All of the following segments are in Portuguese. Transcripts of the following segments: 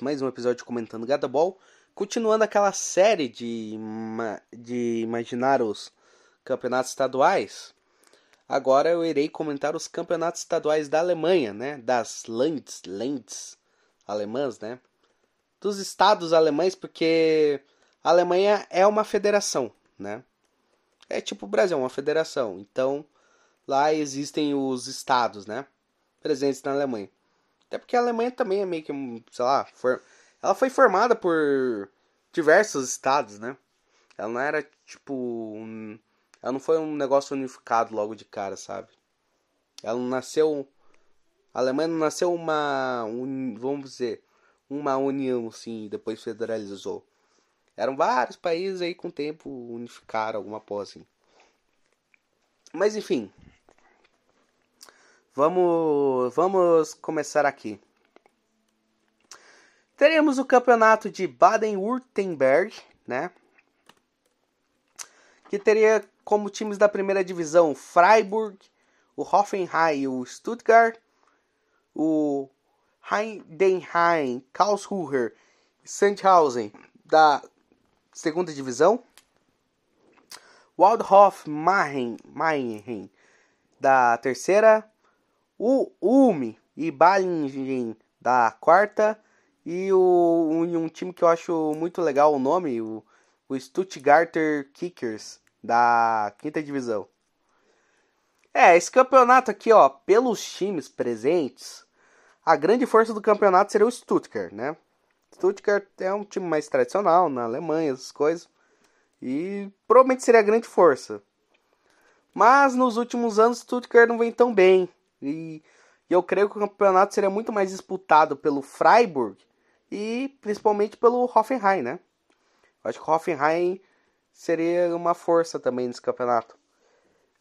Mais um episódio comentando Gata Ball, continuando aquela série de, de imaginar os campeonatos estaduais. Agora eu irei comentar os campeonatos estaduais da Alemanha, né? Das Lands, Lands alemãs, né? Dos estados alemães, porque a Alemanha é uma federação, né? É tipo o Brasil, uma federação. Então lá existem os estados, né? Presentes na Alemanha. Até porque a Alemanha também é meio que, sei lá, for... ela foi formada por diversos estados, né? Ela não era tipo. Um... Ela não foi um negócio unificado logo de cara, sabe? Ela nasceu. A Alemanha não nasceu uma. Vamos dizer. Uma união, assim, depois federalizou. Eram vários países aí com o tempo unificaram alguma coisa assim. Mas enfim. Vamos, vamos começar aqui. Teremos o campeonato de Baden-Württemberg, né? Que teria como times da primeira divisão Freiburg, o Hoffenheim, o Stuttgart, o Heidenheim, Karlsruher e Sandhausen da segunda divisão, Waldhof Mannheim da terceira, o Ulm e Balingen da quarta e o um, um time que eu acho muito legal o nome, o, o Stuttgarter Kickers da quinta divisão. É, esse campeonato aqui, ó, pelos times presentes, a grande força do campeonato seria o Stuttgart, né? Stuttgart é um time mais tradicional na Alemanha, essas coisas. E provavelmente seria a grande força. Mas nos últimos anos Stuttgart não vem tão bem. E eu creio que o campeonato seria muito mais disputado pelo Freiburg e principalmente pelo Hoffenheim, né? Eu acho que o Hoffenheim seria uma força também nesse campeonato.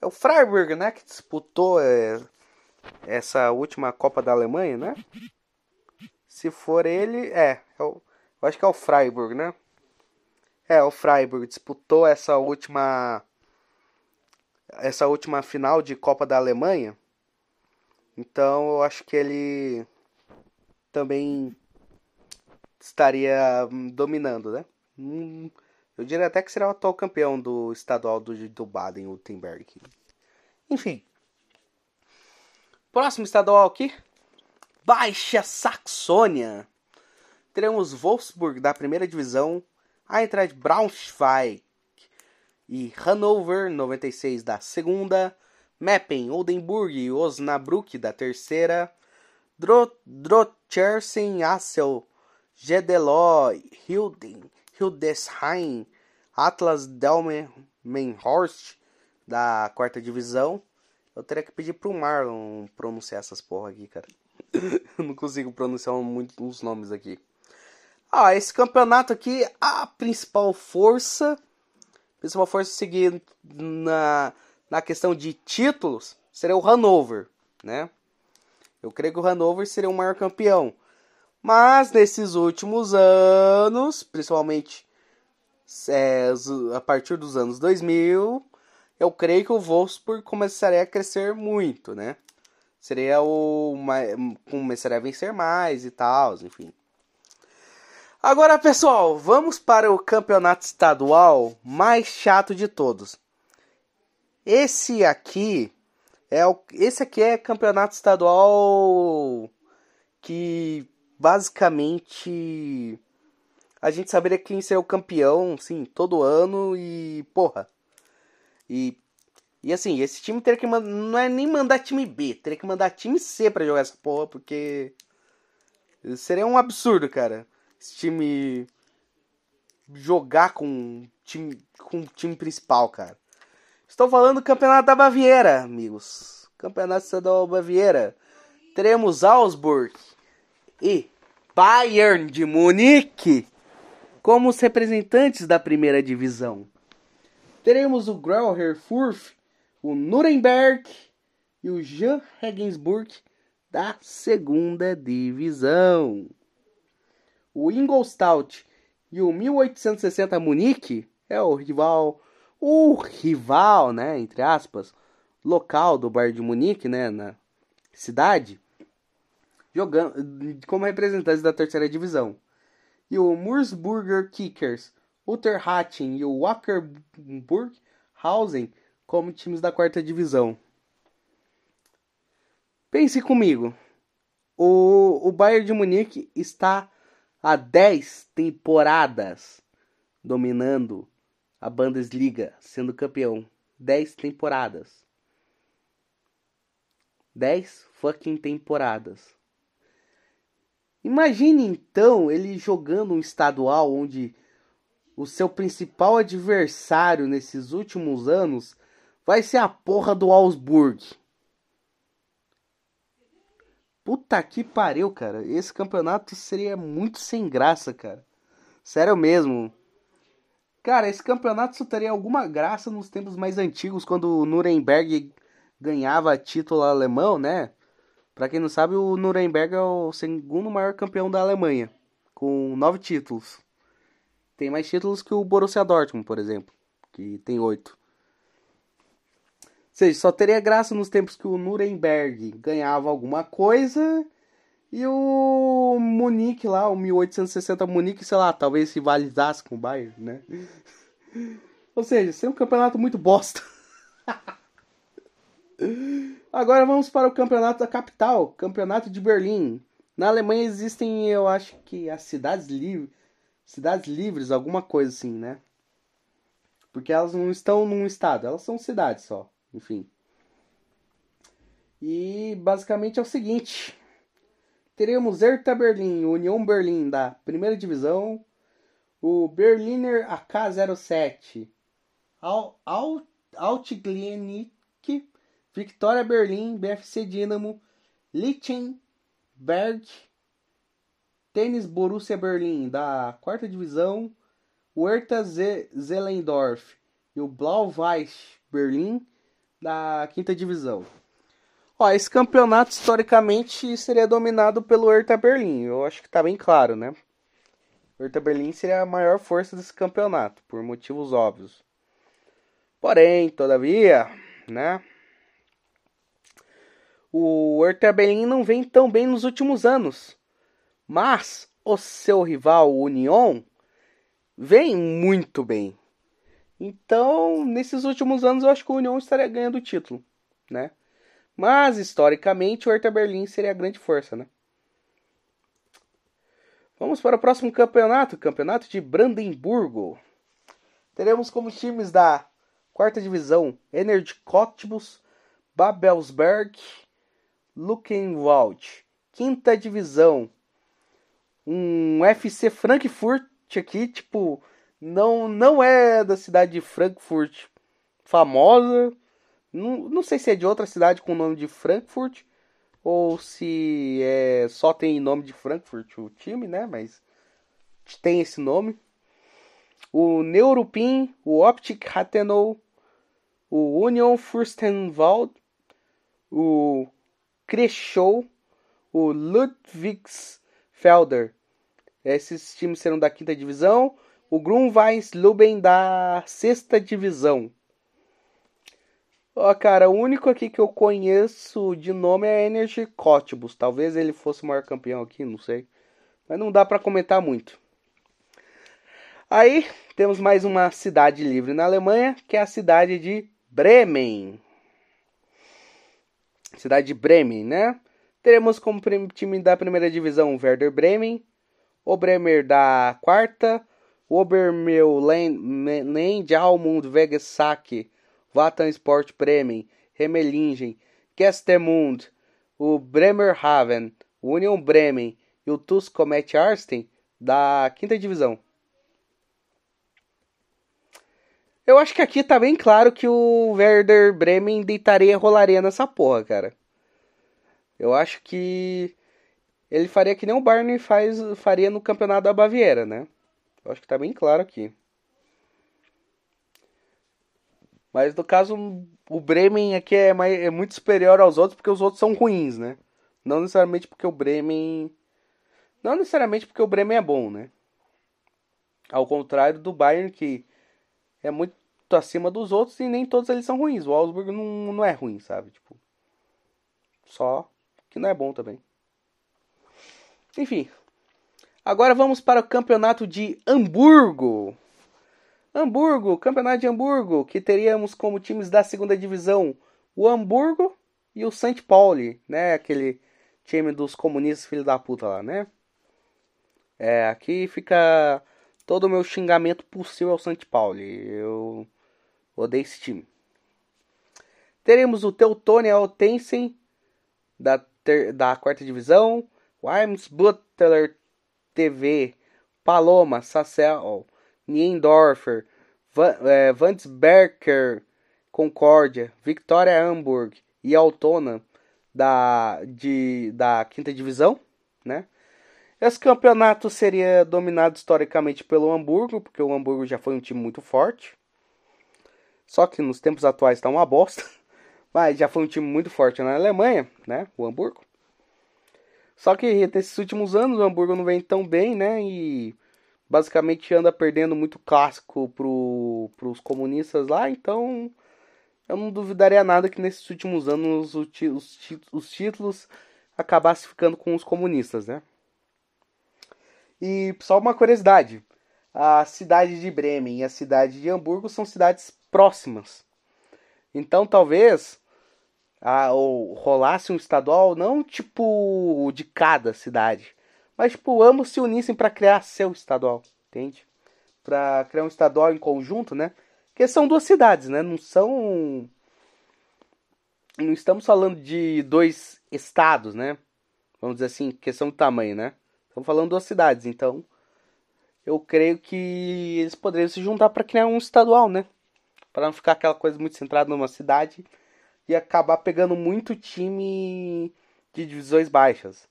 É o Freiburg, né, que disputou é, essa última Copa da Alemanha, né? Se for ele, é, é o- eu acho que é o Freiburg, né? É, o Freiburg disputou essa última essa última final de Copa da Alemanha. Então eu acho que ele também estaria hum, dominando, né? Hum, eu diria até que será o atual campeão do estadual do, do Baden-Württemberg. Enfim. Próximo estadual aqui. Baixa Saxônia. Teremos Wolfsburg da primeira divisão, Eintracht Braunschweig e Hannover 96 da segunda, Meppen, Oldenburg e Osnabrück da terceira, Dro Drochersen, Assel, Gedeló, Hilden, Hildesheim, Atlas Delmenhorst da quarta divisão. Eu teria que pedir pro Marlon pronunciar essas porra aqui, cara. Eu não consigo pronunciar muito os nomes aqui. Ah, esse campeonato aqui, a principal força, principal força seguir na, na questão de títulos, seria o Hannover, né? Eu creio que o Hannover seria o maior campeão. Mas nesses últimos anos, principalmente é, a partir dos anos 2000, eu creio que o Wolfsburg começaria a crescer muito, né? seria o começaria a vencer mais e tal, enfim. Agora, pessoal, vamos para o campeonato estadual mais chato de todos. Esse aqui é o esse aqui é campeonato estadual que basicamente a gente saberia quem seria o campeão, sim, todo ano e porra. E e assim, esse time teria que mandar, não é nem mandar time B, teria que mandar time C para jogar essa porra, porque seria um absurdo, cara esse time jogar com time com o time principal, cara. Estou falando do Campeonato da Baviera, amigos. Campeonato Estadual Baviera. Teremos Augsburg e Bayern de Munique como os representantes da primeira divisão. Teremos o Grauer Furth, o Nuremberg e o Jan Regensburg da segunda divisão. O Ingolstadt e o 1860 Munique é o rival, o rival, né, entre aspas, local do Bayern de Munique, né, na cidade, jogando como representantes da terceira divisão. E o Mursburger Kickers, Utterhachen e o Wackerburg Hausen como times da quarta divisão. Pense comigo. O, o Bayern de Munique está há 10 temporadas dominando a Bundesliga, sendo campeão. 10 temporadas. 10 fucking temporadas. Imagine então ele jogando um estadual onde o seu principal adversário nesses últimos anos vai ser a porra do Augsburg. Puta que pariu, cara. Esse campeonato seria muito sem graça, cara. Sério mesmo. Cara, esse campeonato só teria alguma graça nos tempos mais antigos, quando o Nuremberg ganhava título alemão, né? Pra quem não sabe, o Nuremberg é o segundo maior campeão da Alemanha, com nove títulos. Tem mais títulos que o Borussia Dortmund, por exemplo, que tem oito seja, só teria graça nos tempos que o Nuremberg ganhava alguma coisa e o Munique lá, o 1860 Munique, sei lá, talvez rivalizasse com o Bayern, né? Ou seja, seria um campeonato muito bosta. Agora vamos para o campeonato da capital, campeonato de Berlim. Na Alemanha existem, eu acho que as cidades livres, cidades livres, alguma coisa assim, né? Porque elas não estão num estado, elas são cidades só enfim. E basicamente é o seguinte: teremos Hertha Berlim, União Berlim da primeira divisão, o Berliner AK07, Al, Al, Altglienicke, Victoria Berlim, BFC Dinamo, Lichtenberg, Tênis Borussia Berlim da quarta divisão, o Hertha Zehlendorf e o Blau-Weiß Berlim da quinta divisão. Ó, esse campeonato historicamente seria dominado pelo Hertha Berlim. Eu acho que tá bem claro, né? O Hertha Berlim seria a maior força desse campeonato, por motivos óbvios. Porém, todavia, né? O Hertha Berlim não vem tão bem nos últimos anos. Mas o seu rival, o Union, vem muito bem. Então, nesses últimos anos, eu acho que o União estaria ganhando o título, né? Mas, historicamente, o Hertha Berlim seria a grande força, né? Vamos para o próximo campeonato, campeonato de Brandemburgo. Teremos como times da quarta divisão Energy Cottbus, Babelsberg, Luckenwald. Quinta divisão, um FC Frankfurt aqui, tipo, não, não é da cidade de Frankfurt famosa. Não, não sei se é de outra cidade com o nome de Frankfurt ou se é, só tem nome de Frankfurt o time, né? Mas tem esse nome. O Neuruppin, o Optic Rathenow, o Union Fürstenwald, o Kreschau, o Ludwigsfelder. Esses times serão da quinta divisão o Grunweiss Luben da sexta divisão. Ó, cara, o único aqui que eu conheço de nome é Energy Cottbus. Talvez ele fosse o maior campeão aqui, não sei. Mas não dá para comentar muito. Aí temos mais uma cidade livre na Alemanha, que é a cidade de Bremen. Cidade de Bremen, né? Teremos como time da primeira divisão o Werder Bremen, o Bremer da quarta, o Obermeulen Almund Vegesack, Vatan Sport Bremen, Remelingen, Gestemund, o Bremerhaven, o Union Bremen e o TuS Comet Arsten da quinta divisão. Eu acho que aqui tá bem claro que o Werder Bremen deitaria e rolaria nessa porra, cara. Eu acho que ele faria que nem o Bayern faz, faria no campeonato da Baviera, né? Eu acho que tá bem claro aqui. Mas no caso, o Bremen aqui é, mais, é muito superior aos outros porque os outros são ruins, né? Não necessariamente porque o Bremen. Não necessariamente porque o Bremen é bom, né? Ao contrário do Bayern, que é muito acima dos outros e nem todos eles são ruins. O Augsburg não, não é ruim, sabe? Tipo, só que não é bom também. Enfim. Agora vamos para o campeonato de Hamburgo. Hamburgo, campeonato de Hamburgo, que teríamos como times da segunda divisão o Hamburgo e o St. Pauli, né? Aquele time dos comunistas filho da puta lá, né? É, aqui fica todo o meu xingamento possível ao St. Pauli. Eu odeio esse time. Teremos o Teutônia Altensen da, ter, da quarta divisão, o Butler TV, Paloma, Sassel, Niendorfer, Van, é, Vandsberger, Concórdia, Victoria Hamburg e Altona da, de, da quinta divisão, né? Esse campeonato seria dominado historicamente pelo Hamburgo, porque o Hamburgo já foi um time muito forte. Só que nos tempos atuais está uma bosta. Mas já foi um time muito forte na Alemanha, né? O Hamburgo. Só que nesses últimos anos o Hamburgo não vem tão bem, né? E basicamente anda perdendo muito clássico para os comunistas lá, então eu não duvidaria nada que nesses últimos anos os, os, os títulos acabassem ficando com os comunistas, né? E só uma curiosidade: a cidade de Bremen e a cidade de Hamburgo são cidades próximas. Então talvez a, ou rolasse um estadual não tipo de cada cidade, mas, tipo, ambos se unissem para criar seu estadual, entende? Para criar um estadual em conjunto, né? Porque são duas cidades, né? Não são. Não estamos falando de dois estados, né? Vamos dizer assim, questão de tamanho, né? Estamos falando de duas cidades, então. Eu creio que eles poderiam se juntar para criar um estadual, né? Para não ficar aquela coisa muito centrada numa cidade e acabar pegando muito time de divisões baixas.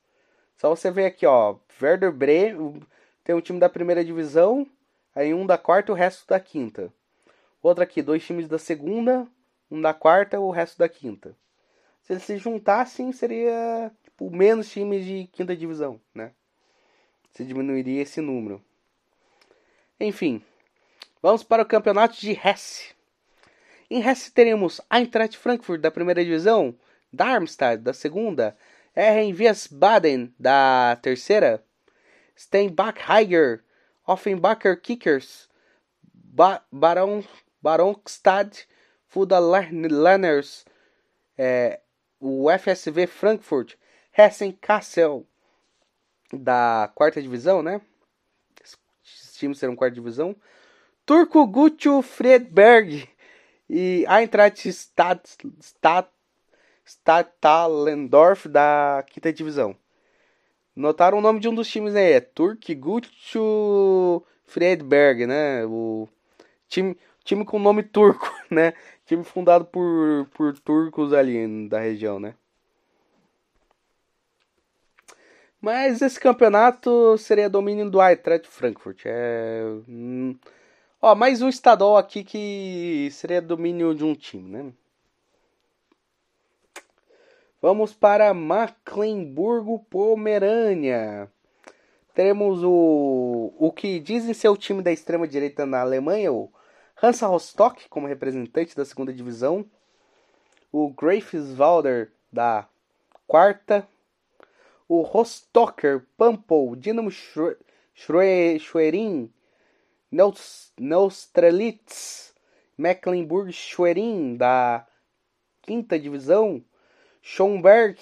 Só você ver aqui, ó, Werder Bremen tem um time da primeira divisão, aí um da quarta e o resto da quinta. Outro aqui, dois times da segunda, um da quarta e o resto da quinta. Se eles se juntassem, seria tipo, menos times de quinta divisão, né? Se diminuiria esse número. Enfim, vamos para o campeonato de Hesse. Em Hesse teremos Eintracht Frankfurt da primeira divisão, Darmstadt da segunda, R. Wiesbaden, da terceira. Steinbach Heiger, Offenbacher Kickers, ba Baron, Baronstadt, Fuda Lanners, é, o FSV Frankfurt, Hessen Kassel, da quarta divisão, né? Esses times serão quarta divisão. Turco Guccio Friedberg e Eintracht Stadt, Stadt Statalendorf da quinta divisão. Notaram o nome de um dos times aí, é Turk Guccio Friedberg, né? O time, time com nome turco, né? Time fundado por, por turcos ali da região, né? Mas esse campeonato seria domínio do Eintracht Frankfurt. É... Hum, ó, mais um estadual aqui que seria domínio de um time, né? Vamos para Mecklenburgo Pomerânia. Teremos o, o que dizem ser o time da extrema-direita na Alemanha, o Hansa Rostock, como representante da segunda divisão. o Greifswalder da quarta, o Rostocker Pampel Dinamo Schwerin Neustrelitz Mecklenburg-Schwerin da quinta divisão, Schomberg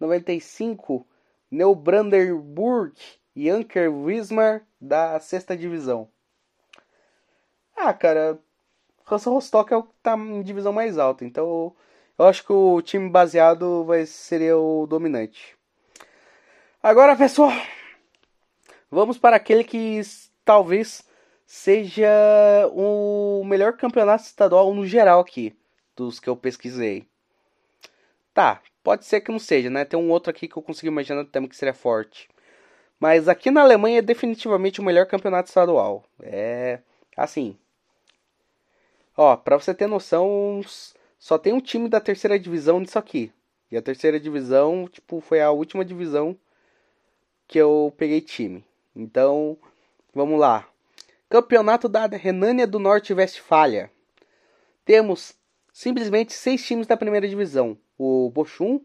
95 Neubrandenburg e Anker Wismar da sexta divisão. Ah, cara, Hansa Rostock é o que tá em divisão mais alta, então eu acho que o time baseado vai seria o dominante. Agora, pessoal, vamos para aquele que talvez seja o melhor campeonato estadual no geral aqui, dos que eu pesquisei. Tá, pode ser que não seja, né? Tem um outro aqui que eu consigo imaginar também que seria forte. Mas aqui na Alemanha é definitivamente o melhor campeonato estadual. É assim. Ó, pra você ter noção, só tem um time da terceira divisão nisso aqui. E a terceira divisão, tipo, foi a última divisão que eu peguei time. Então, vamos lá. Campeonato da Renânia do Norte Westfália. Temos simplesmente seis times da primeira divisão: o Bochum,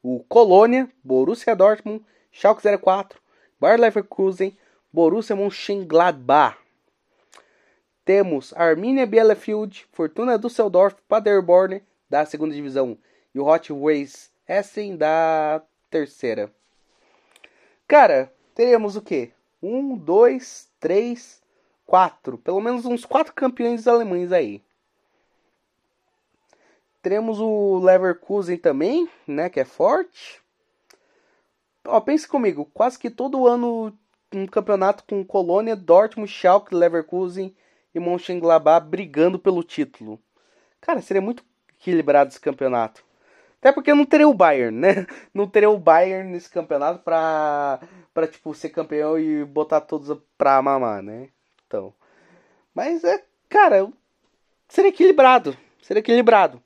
o Colônia, Borussia Dortmund, Schalke 04, Bayer Leverkusen, Borussia Mönchengladbach. Temos Arminia Bielefeld, Fortuna Düsseldorf, Paderborn da segunda divisão e o Hot Wheels Essen da terceira. Cara, teremos o quê? Um, dois, três, quatro. Pelo menos uns quatro campeões alemães aí. Teremos o Leverkusen também, né? Que é forte. Ó, pense comigo, quase que todo ano um campeonato com Colônia, Dortmund, Schalke, Leverkusen e Mönchengladbach brigando pelo título. Cara, seria muito equilibrado esse campeonato. Até porque não teria o Bayern, né? Não teria o Bayern nesse campeonato pra, pra tipo, ser campeão e botar todos pra mamar, né? Então. Mas é, cara, seria equilibrado. Seria equilibrado.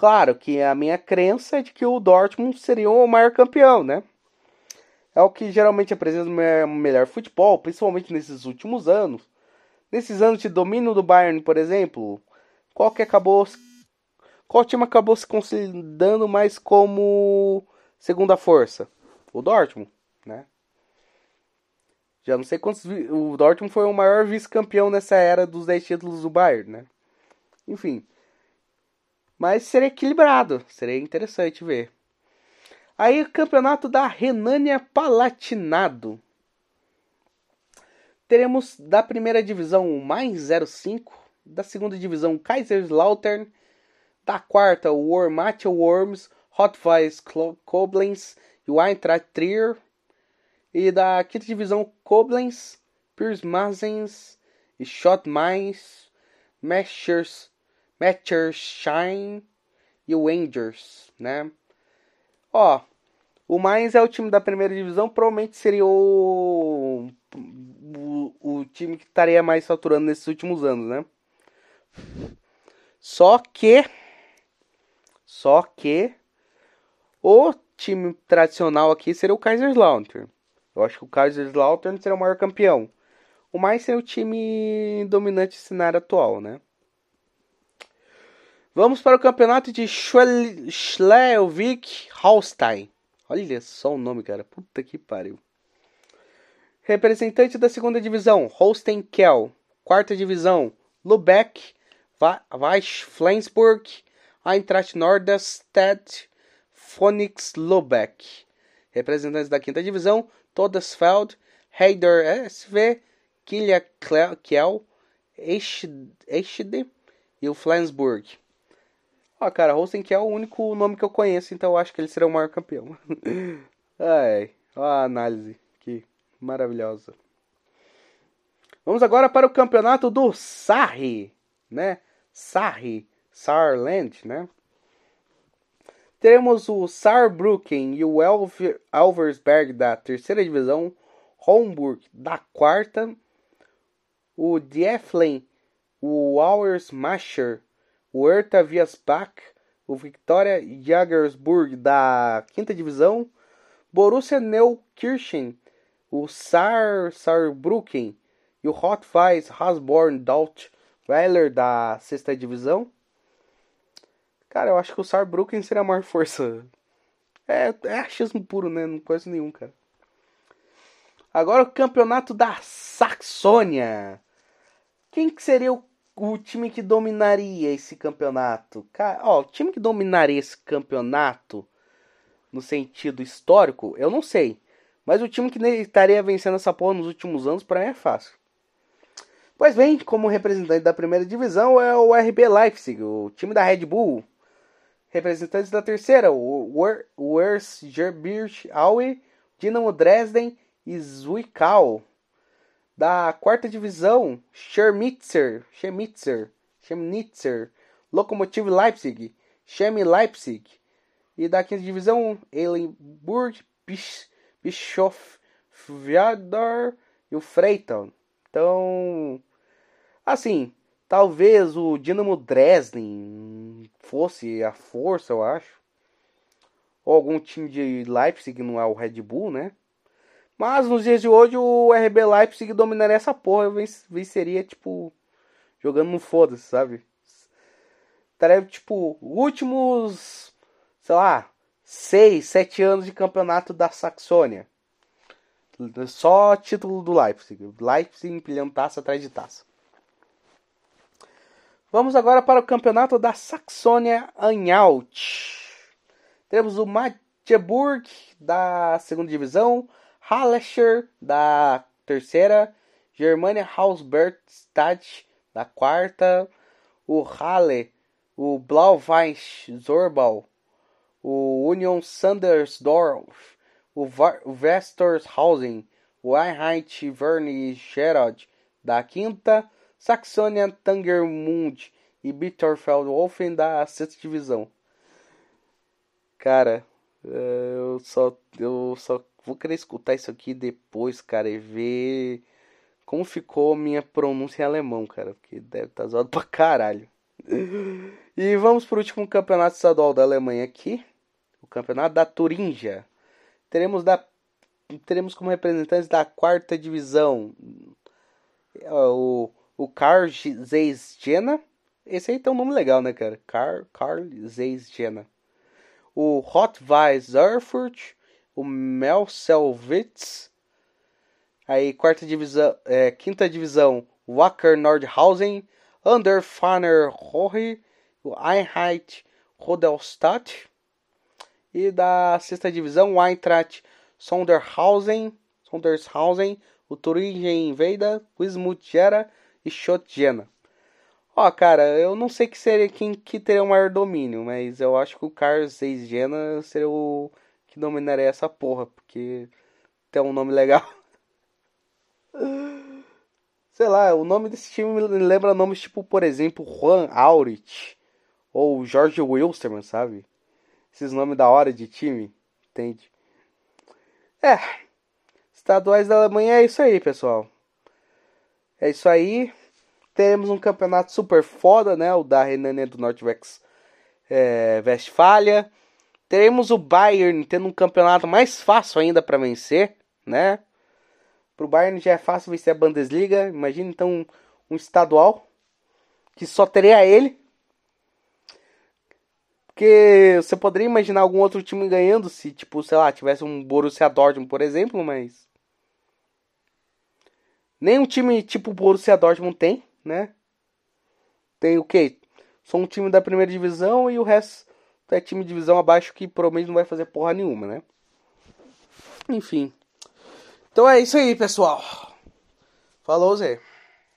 Claro que a minha crença é de que o Dortmund seria o maior campeão, né? É o que geralmente apresenta o melhor futebol, principalmente nesses últimos anos. Nesses anos de domínio do Bayern, por exemplo, qual que acabou qual time acabou se consolidando mais como segunda força? O Dortmund, né? Já não sei quantos o Dortmund foi o maior vice-campeão nessa era dos 10 títulos do Bayern, né? Enfim. Mas seria equilibrado, seria interessante ver. Aí o campeonato da Renânia Palatinado teremos da primeira divisão o mais 05, da segunda divisão Kaiserslautern, da quarta o Wormatia Worms, Hotweiss Koblenz e o Eintracht Trier, e da quinta divisão Koblenz, Pirmasens e Schott Mainz, Mechersheim e o Rangers, né? Ó, o Mainz é o time da primeira divisão, provavelmente seria o o, o time que estaria mais faturando nesses últimos anos, né? Só que. Só que. O time tradicional aqui seria o Kaiserslautern. Eu acho que o Kaiserslautern será o maior campeão. O mais seria o time dominante do cenário atual, né? Vamos para o campeonato de Schleswig-Holstein. Olha só o nome, cara. Puta que pariu. Representante da segunda divisão, Holstein Kiel. Quarta divisão, Lubeck, Weiss Flensburg, Eintracht Norderstedt, Phoenix Lubeck. Representantes da quinta divisão, Todesfeld, Heider SV, Kilja Kiel, Eschede e o Flensburg. Ó, cara, Kiel é o único nome que eu conheço, então eu acho que ele será o maior campeão. Ai, ó a análise maravilhosa. Vamos agora para o campeonato do Sarri, né? Sarri, Saarland, né? Teremos o Saarbrücken e o Elver, Elversberg da terceira divisão, Homburg da quarta, o Dieflen, o Auersmacher, o Hertha Viasbach, o Victoria Jagersburg da quinta divisão, Borussia Neukirchen o Sar Saarbrücken e o Rot-Weiss Hasborn Dalt Weiler da sexta divisão. Cara, eu acho que o Saarbrücken seria a maior força. É, é achismo puro, né? Não conheço nenhum, cara. Agora o campeonato da Saxônia. Quem que seria o, o time que dominaria esse campeonato? Cara, ó, o time que dominaria esse campeonato no sentido histórico, eu não sei. Mas o time que estaria vencendo essa porra nos últimos anos, para mim é fácil. Pois bem, como representante da primeira divisão é o RB Leipzig, o time da Red Bull. Representantes da terceira, o Erzgebirge Aue, Dinamo Dresden e Zwickau. Da quarta divisão, Schermitzer, Chemnitzer, Chemnitzer, Lokomotiv Leipzig, Chemie Leipzig. E da quinta divisão, Eilenburg, Bischof, Viador e o Freiton. Então, assim, talvez o Dinamo Dresden fosse a força, eu acho. Ou algum time de Leipzig, não é o Red Bull, né? Mas nos dias de hoje o RB Leipzig dominaria essa porra, venceria, tipo, jogando no foda-se, sabe? Estaria, tipo, últimos, sei lá, 6, 7 anos de campeonato da Saxônia. Só título do Leipzig. Leipzig empilhando taça atrás de taça. Vamos agora para o campeonato da Saxônia Anhalt. Temos o Magdeburg da segunda divisão, Hallescher da terceira, Germania Hausbergstadt da quarta, o Halle, o Blau-Weiß-Zorbal, o Union Sandersdorf, o Westershausen, o Einheit Wernigerode da quinta, Saxônia Tangermund e Bitterfeld-Wolfen da sexta divisão. Cara, é, eu só, eu só vou querer escutar isso aqui depois, cara, e ver como ficou minha pronúncia em alemão, cara, porque deve estar tá zoado pra caralho. E vamos pro último campeonato estadual da Alemanha aqui, o campeonato da Turingia. Teremos da teremos como representantes da quarta divisão o o Carl Zeiss Jena. Esse aí tem um nome legal, né, cara? Carl, Carl Zeiss Jena. O Rot-Weiss Erfurt, o Melselwitz. Aí, quarta divisão, é, quinta divisão, Wacker Nordhausen, Underfanner Rohre, o Einheit Rodelstadt. E da sexta divisão, Eintracht Sonderhausen, Sondershausen, o Turingen Veida, Wismut Gera e Schott-Jena. Ó, cara, eu não sei que seria quem que teria o maior domínio, mas eu acho que o Carlos 6 Jena seria o que dominaria essa porra, porque tem um nome legal. Sei lá, o nome desse time me lembra nomes tipo, por exemplo, Juan Aurich ou George Wilstermann, sabe? Esses nomes da hora de time, entende? É, estaduais da Alemanha é isso aí, pessoal. É isso aí. Teremos um campeonato super foda, né? O da Renania do Norte é, Westfália. Teremos o Bayern tendo um campeonato mais fácil ainda para vencer, né? Pro Bayern já é fácil vencer a Bundesliga. Imagina então um, um estadual que só teria ele. Porque você poderia imaginar algum outro time ganhando se, tipo, sei lá, tivesse um Borussia Dortmund, por exemplo, mas Nenhum time tipo o Borussia Dortmund tem, né? Tem o quê? Só um time da primeira divisão e o resto é time de divisão abaixo que provavelmente não vai fazer porra nenhuma, né? Enfim. Então é isso aí, pessoal. Falou, Zé.